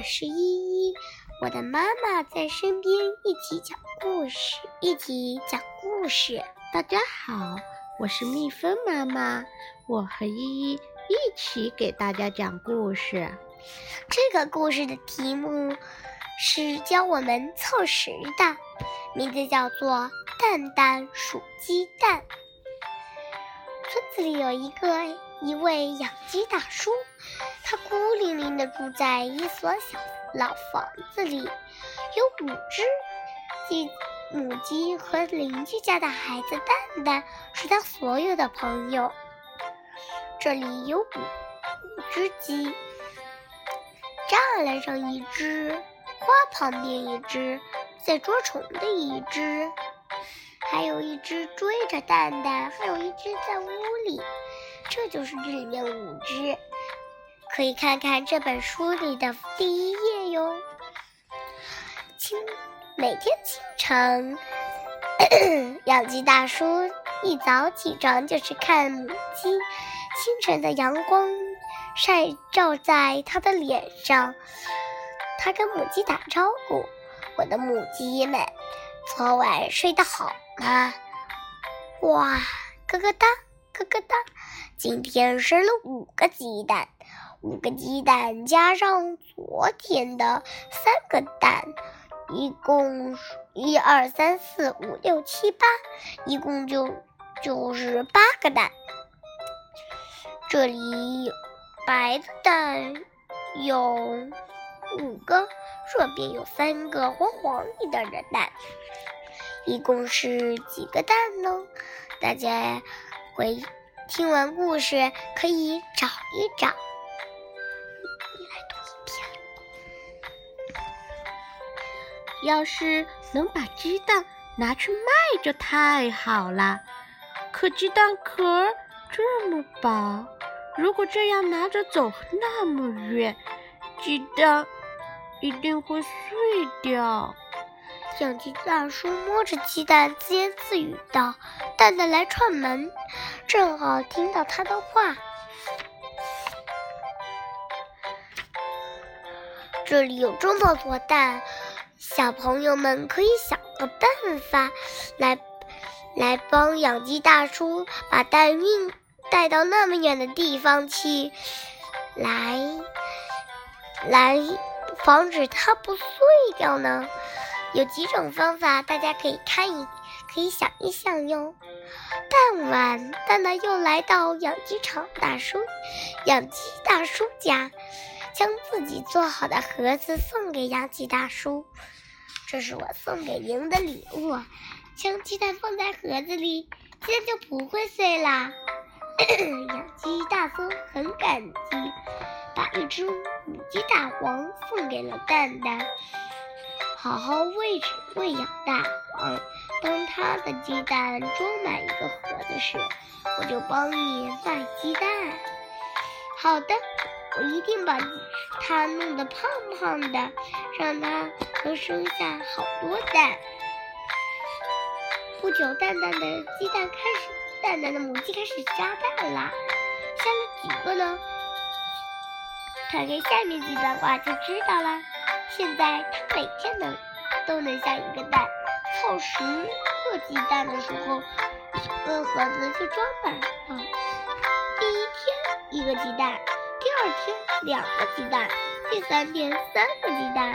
我是依依，我的妈妈在身边，一起讲故事，一起讲故事。大家好，我是蜜蜂妈妈，我和依依一起给大家讲故事。这个故事的题目是教我们凑食的，名字叫做《蛋蛋数鸡蛋》。村子里有一个一位养鸡大叔。他孤零零地住在一所小老房子里，有五只鸡母鸡和邻居家的孩子蛋蛋是他所有的朋友。这里有五五只鸡，栅栏上一只，花旁边一只，在捉虫的一只，还有一只追着蛋蛋，还有一只在屋里。这就是这里面五只。可以看看这本书里的第一页哟。清每天清晨，养鸡大叔一早起床就是看母鸡。清晨的阳光晒照在他的脸上，他跟母鸡打招呼：“我的母鸡们，昨晚睡得好吗？”哇，咯咯哒，咯咯哒，今天生了五个鸡蛋。五个鸡蛋加上昨天的三个蛋，一共一二三四五六七八，一共就就是八个蛋。这里有白的蛋有五个，这边有三个黄黄一点的蛋，一共是几个蛋呢？大家回听完故事可以找一找。要是能把鸡蛋拿去卖就太好了。可鸡蛋壳这么薄，如果这样拿着走那么远，鸡蛋一定会碎掉。小鸡大叔摸着鸡蛋，自言自语道：“蛋蛋来串门，正好听到他的话。这里有这么多蛋。”小朋友们可以想个办法，来来帮养鸡大叔把蛋运带到那么远的地方去，来来防止它不碎掉呢。有几种方法，大家可以看一可以想一想哟。傍晚，蛋蛋又来到养鸡场大叔养鸡大叔家。将自己做好的盒子送给养鸡大叔，这是我送给您的礼物。将鸡蛋放在盒子里，鸡蛋就不会碎啦。养鸡大叔很感激，把一只母鸡大黄送给了蛋蛋，好好喂喂养大黄。当它的鸡蛋装满一个盒子时，我就帮你卖鸡蛋。好的。我一定把它弄得胖胖的，让它能生下好多蛋。不久，蛋蛋的鸡蛋开始，蛋蛋的母鸡开始下蛋啦。下了几个呢？看看下面几段话就知道了。现在它每天能都能下一个蛋，凑十个鸡蛋的时候，一个盒子就装满了。第一天一个鸡蛋。第二天两个鸡蛋，第三天三个鸡蛋，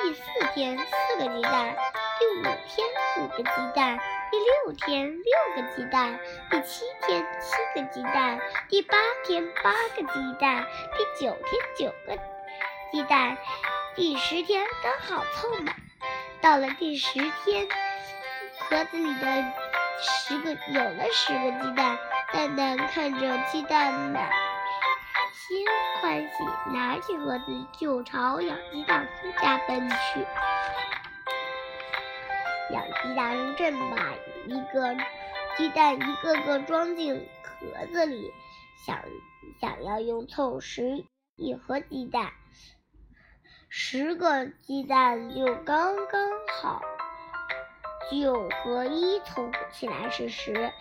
第四天四个鸡蛋，第五天五个鸡蛋，第六天六个鸡蛋，第七天七个鸡蛋，第八天八个鸡蛋，第九天九个鸡蛋，第十天刚好凑满。到了第十天，盒子里的十个有了十个鸡蛋，蛋蛋看着鸡蛋满。心欢喜，拿起盒子就朝养鸡大叔家奔去。养鸡大叔正把一个鸡蛋一个个装进盒子里，想想要用凑十一盒鸡蛋，十个鸡蛋就刚刚好。九和一凑起来是十，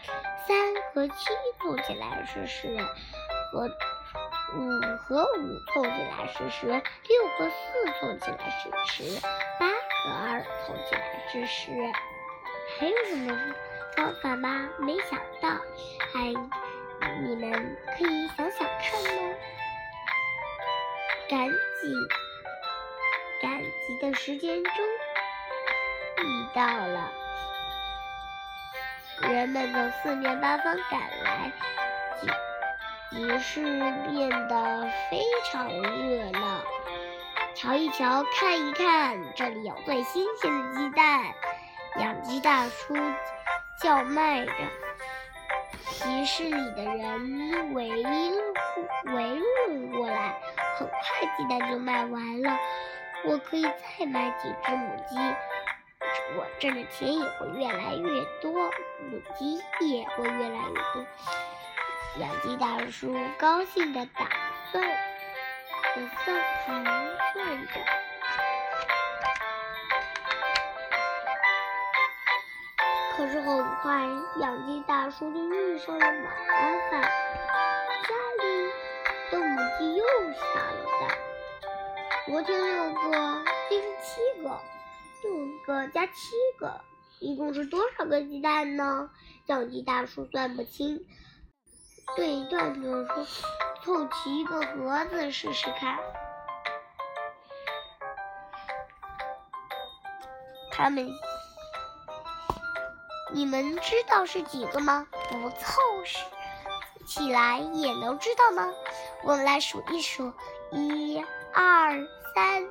三和七凑起来是十，和五和五凑起来是十，六和四凑起来是十，八和二凑起来是十。还有什么方法吗？没想到，还你们可以想想看呢。赶紧，赶集的时间终于到了，人们从四面八方赶来，集市变得非常热闹。瞧一瞧，看一看，这里有最新鲜的鸡蛋。养鸡大叔叫卖着，集市里的人围围拢过来。很快鸡蛋就卖完了，我可以再买几只母鸡，我挣的钱也会越来越多，母鸡也会越来越多。养鸡大叔高兴的打算，打算盘算着。可是很快，养鸡大叔就遇上了麻烦，家里的母鸡又下了蛋。昨天六个，今天七个，六个加七个，一共是多少个鸡蛋呢？养鸡大叔算不清，对段子说：“凑齐一个盒子试试看。”他们。你们知道是几个吗？不凑起来也能知道吗？我们来数一数：一、二、三、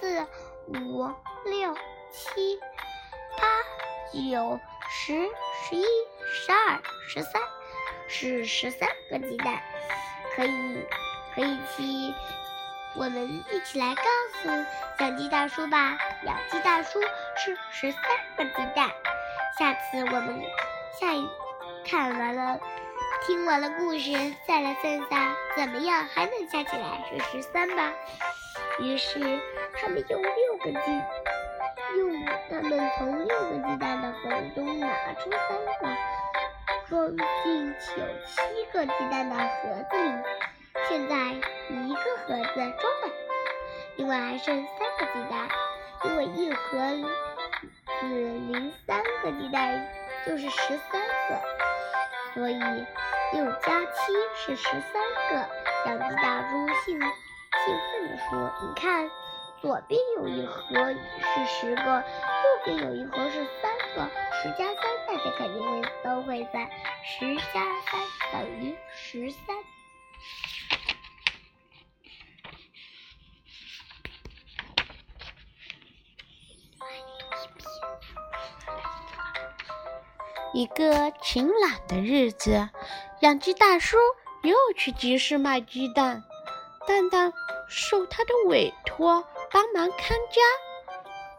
四、五、六、七、八、九、十、十一、十二、十三，是十三个鸡蛋。可以，可以起，我们一起来告诉养鸡大叔吧。养鸡大叔是十三个鸡蛋。下次我们下一看完了，听完了故事，再来算算怎么样还能加起来是十三吧。于是他们用六个鸡，用他们从六个鸡蛋的盒中拿出三个，装进有七个鸡蛋的盒子里。现在一个盒子装满，另外还剩三个鸡蛋，因为一盒。子零三个鸡蛋就是十三个，所以六加七是十三个。养鸡大叔兴兴奋地说：“你看，左边有一盒是十个，右边有一盒是三个。十加三，肯定会都会在。十加三等于十三。”一个晴朗的日子，养鸡大叔又去集市卖鸡蛋。蛋蛋受他的委托帮忙看家，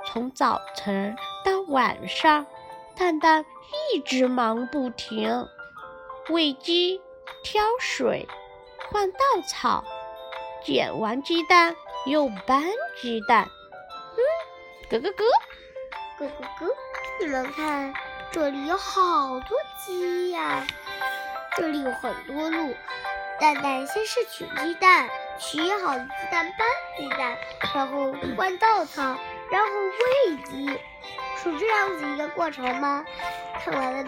从早晨到晚上，蛋蛋一直忙不停，喂鸡、挑水、换稻草，捡完鸡蛋又搬鸡蛋。嗯，咯咯咯，咯咯咯，你们看。这里有好多鸡呀！这里有很多路。蛋蛋先是取鸡蛋，取好的鸡蛋搬鸡蛋，然后换稻草，然后喂鸡，是这样子一个过程吗？看完了，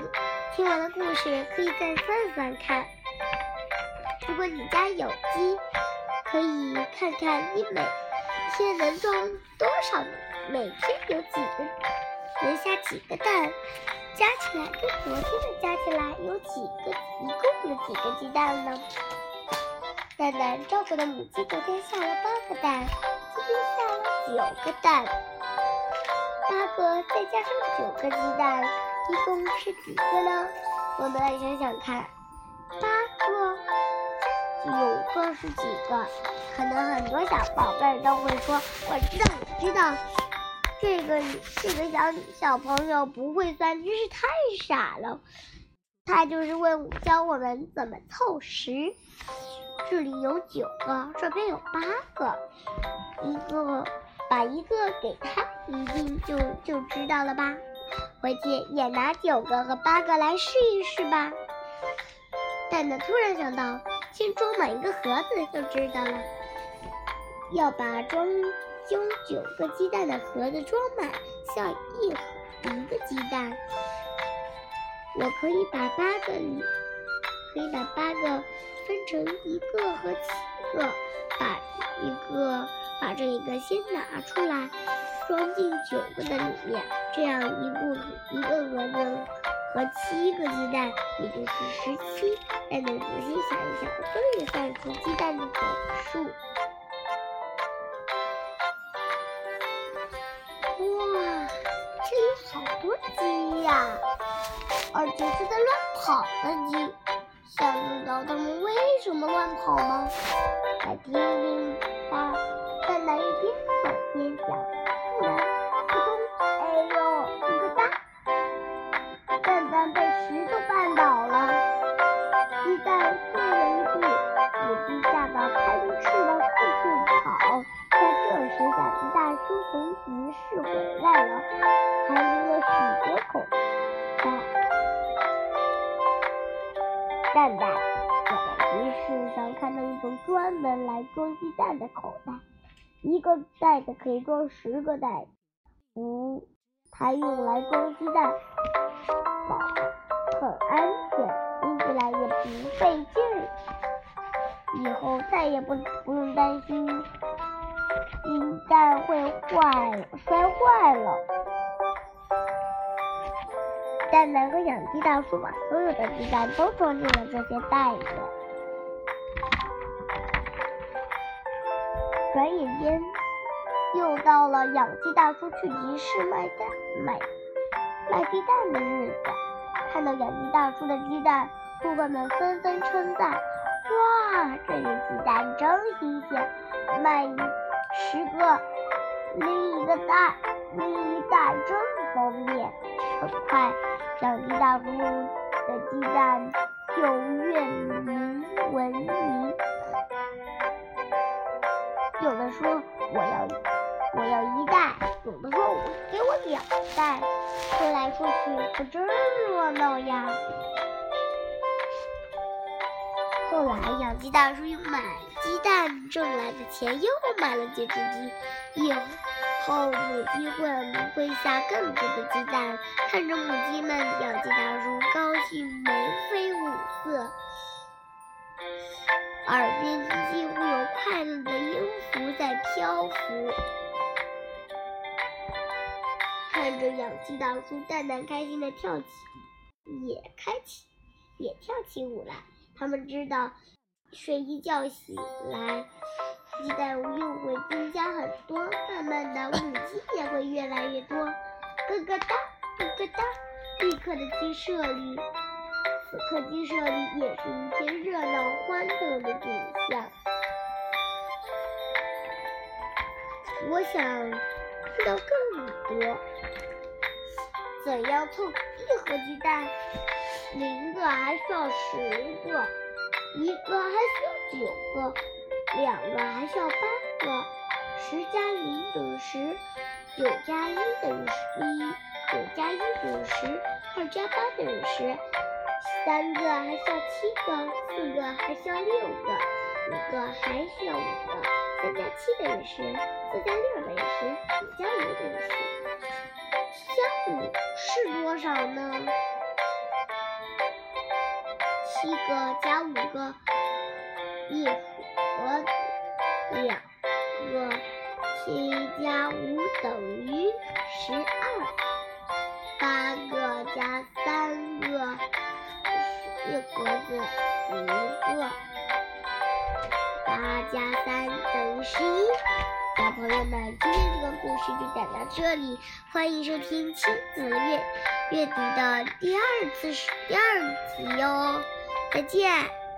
听完了故事，可以再算算看。如果你家有鸡，可以看看你每天能装多少，每天有几个，能下几个蛋。加起来跟昨天的加起来有几个？一共有几个鸡蛋呢？蛋蛋照顾的母鸡昨天下了八个蛋，今天下了九个蛋，八个再加上九个鸡蛋，一共是几个呢？我们来想想看，八个九个是几个？可能很多小宝贝儿都会说：“我知道，我知道。”这个这个小小朋友不会算，真是太傻了。他就是问教我们怎么凑十。这里有九个，这边有八个，一个把一个给他，一定就就知道了吧？回去也拿九个和八个来试一试吧。蛋蛋突然想到，先装满一个盒子就知道了。要把装装九个鸡蛋的盒子装满，像一一个鸡蛋。我可以把八个里，可以把八个分成一个和七个，把一个把这一个先拿出来，装进九个的里面，这样一部一个盒子和七个鸡蛋，也就是十七。但你仔细想一想，可以算出鸡蛋的总数。哇，这里好多鸡呀！而且是在乱跑的鸡，想知道它们为什么乱跑吗？来听听吧。边角一个袋子可以装十个蛋，不还用来装鸡蛋，很安全，拎起来也不费劲儿。以后再也不不用担心鸡蛋会坏摔坏了。蛋蛋和养鸡大叔把所有的鸡蛋都装进了这些袋子。转眼间，又到了养鸡大叔去集市卖蛋、买卖鸡蛋的日子。看到养鸡大叔的鸡蛋，顾客们纷纷称赞：“哇，这些鸡蛋真新鲜，卖十个拎一个蛋，拎一袋真方便。”很快。养鸡大叔的鸡蛋我要我要一袋，有的说给我两袋，说来说去可真热闹呀。后来养鸡大叔又买鸡蛋挣来的钱，又买了几只鸡，以后母鸡会会下更多的鸡蛋。看着母鸡们养，鸡大叔蛋蛋开心的跳起，也开起，也跳起舞来。他们知道，睡一觉醒来，鸡蛋又会增加很多，慢慢的母鸡也会越来越多，咯咯哒，咯咯哒。立刻的鸡舍里，此刻鸡舍里也是一片热闹欢腾的景象。我想知道更多，怎样凑一盒鸡蛋？零个还需要十个，一个还需要九个，两个还需要八个。十加零等于十，九加一等于一，九加一等于十，二加八等于十。三个还需要七个，四个还需要六个，五个还需要五个。三加七等于十，四加六等于十，五加五等于十。加五是多少呢？七个加五个，一盒，两个，七加五等于十二，八个加三个，一盒子一个，八加三等于十一。小朋友们，今天这个故事就讲到这里，欢迎收听亲子阅阅读的第二次第二集哟。再见。